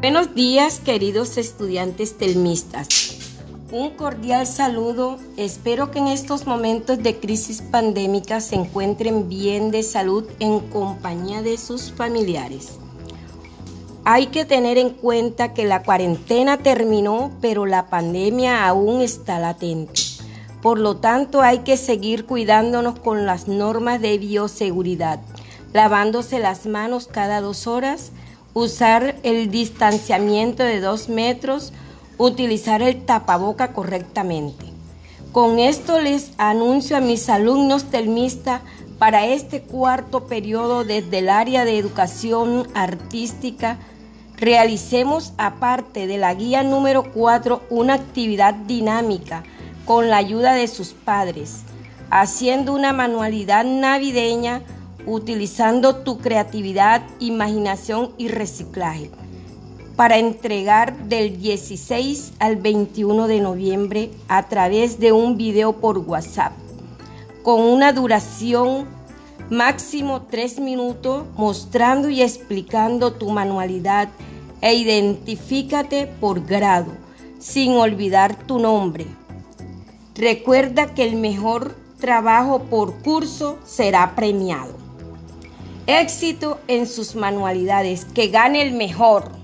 Buenos días, queridos estudiantes telmistas. Un cordial saludo. Espero que en estos momentos de crisis pandémica se encuentren bien de salud en compañía de sus familiares. Hay que tener en cuenta que la cuarentena terminó, pero la pandemia aún está latente. Por lo tanto, hay que seguir cuidándonos con las normas de bioseguridad, lavándose las manos cada dos horas, usar el distanciamiento de dos metros, utilizar el tapaboca correctamente. Con esto les anuncio a mis alumnos telmistas para este cuarto periodo desde el área de educación artística, realicemos aparte de la guía número 4 una actividad dinámica con la ayuda de sus padres, haciendo una manualidad navideña utilizando tu creatividad, imaginación y reciclaje para entregar del 16 al 21 de noviembre a través de un video por WhatsApp con una duración máximo 3 minutos mostrando y explicando tu manualidad e identifícate por grado sin olvidar tu nombre. Recuerda que el mejor trabajo por curso será premiado. Éxito en sus manualidades, que gane el mejor.